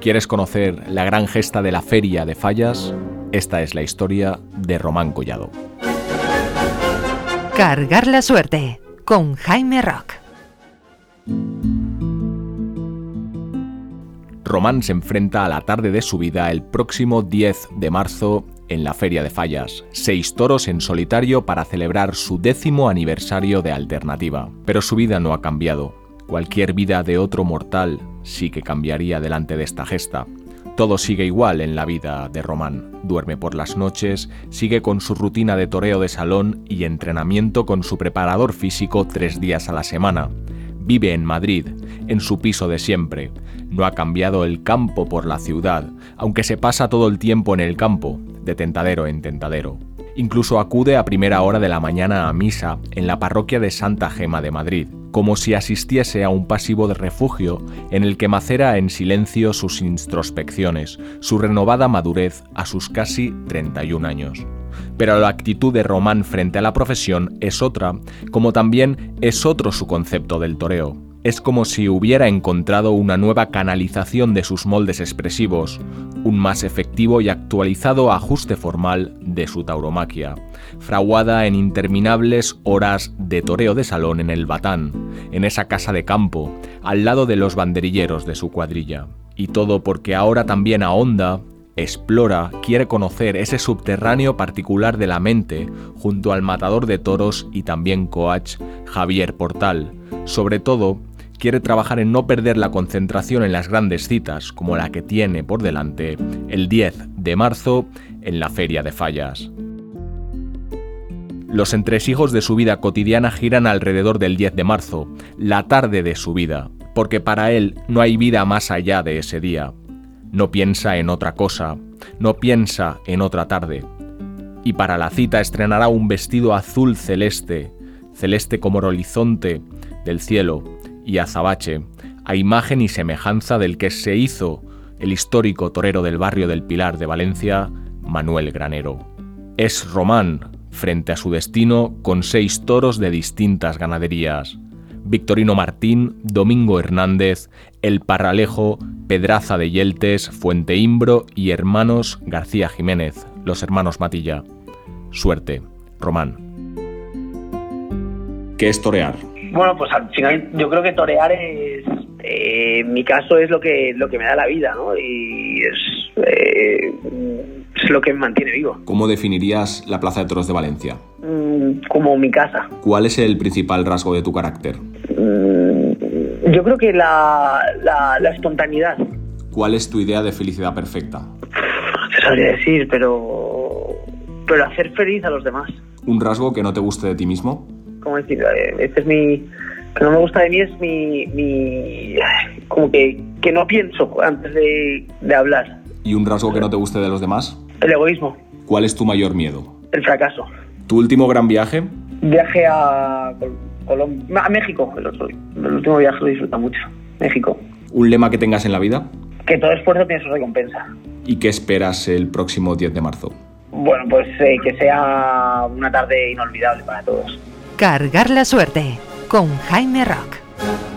¿Quieres conocer la gran gesta de la feria de fallas? Esta es la historia de Román Collado. Cargar la suerte con Jaime Rock. Román se enfrenta a la tarde de su vida el próximo 10 de marzo en la Feria de Fallas. Seis toros en solitario para celebrar su décimo aniversario de Alternativa. Pero su vida no ha cambiado. Cualquier vida de otro mortal sí que cambiaría delante de esta gesta. Todo sigue igual en la vida de Román. Duerme por las noches, sigue con su rutina de toreo de salón y entrenamiento con su preparador físico tres días a la semana. Vive en Madrid, en su piso de siempre. No ha cambiado el campo por la ciudad, aunque se pasa todo el tiempo en el campo, de tentadero en tentadero. Incluso acude a primera hora de la mañana a misa en la parroquia de Santa Gema de Madrid, como si asistiese a un pasivo de refugio en el que macera en silencio sus introspecciones, su renovada madurez a sus casi 31 años. Pero la actitud de Román frente a la profesión es otra, como también es otro su concepto del toreo es como si hubiera encontrado una nueva canalización de sus moldes expresivos, un más efectivo y actualizado ajuste formal de su tauromaquia, fraguada en interminables horas de toreo de salón en el Batán, en esa casa de campo, al lado de los banderilleros de su cuadrilla. Y todo porque ahora también ahonda, explora, quiere conocer ese subterráneo particular de la mente junto al matador de toros y también coach Javier Portal, sobre todo quiere trabajar en no perder la concentración en las grandes citas, como la que tiene por delante el 10 de marzo en la Feria de Fallas. Los entresijos de su vida cotidiana giran alrededor del 10 de marzo, la tarde de su vida, porque para él no hay vida más allá de ese día. No piensa en otra cosa, no piensa en otra tarde. Y para la cita estrenará un vestido azul celeste, celeste como el horizonte del cielo, y azabache, a imagen y semejanza del que se hizo el histórico torero del barrio del Pilar de Valencia, Manuel Granero. Es Román, frente a su destino, con seis toros de distintas ganaderías. Victorino Martín, Domingo Hernández, El Parralejo, Pedraza de Yeltes, Fuente Imbro y hermanos García Jiménez, los hermanos Matilla. Suerte, Román. ¿Qué es torear? Bueno, pues al final yo creo que torear es, eh, en mi caso es lo que lo que me da la vida, ¿no? Y es, eh, es lo que me mantiene vivo. ¿Cómo definirías la Plaza de Toros de Valencia? Mm, como mi casa. ¿Cuál es el principal rasgo de tu carácter? Mm, yo creo que la, la, espontaneidad. ¿Cuál es tu idea de felicidad perfecta? Se sabría decir, pero pero hacer feliz a los demás. ¿Un rasgo que no te guste de ti mismo? ¿Cómo decir? Eh, este es mi, que no me gusta de mí es mi, mi como que, que no pienso antes de, de hablar. ¿Y un rasgo que no te guste de los demás? El egoísmo. ¿Cuál es tu mayor miedo? El fracaso. ¿Tu último gran viaje? Viaje a Colombia, a México. El, el último viaje lo disfruta mucho. México. ¿Un lema que tengas en la vida? Que todo esfuerzo tiene su recompensa. ¿Y qué esperas el próximo 10 de marzo? Bueno, pues eh, que sea una tarde inolvidable para todos. Cargar la suerte con Jaime Rock.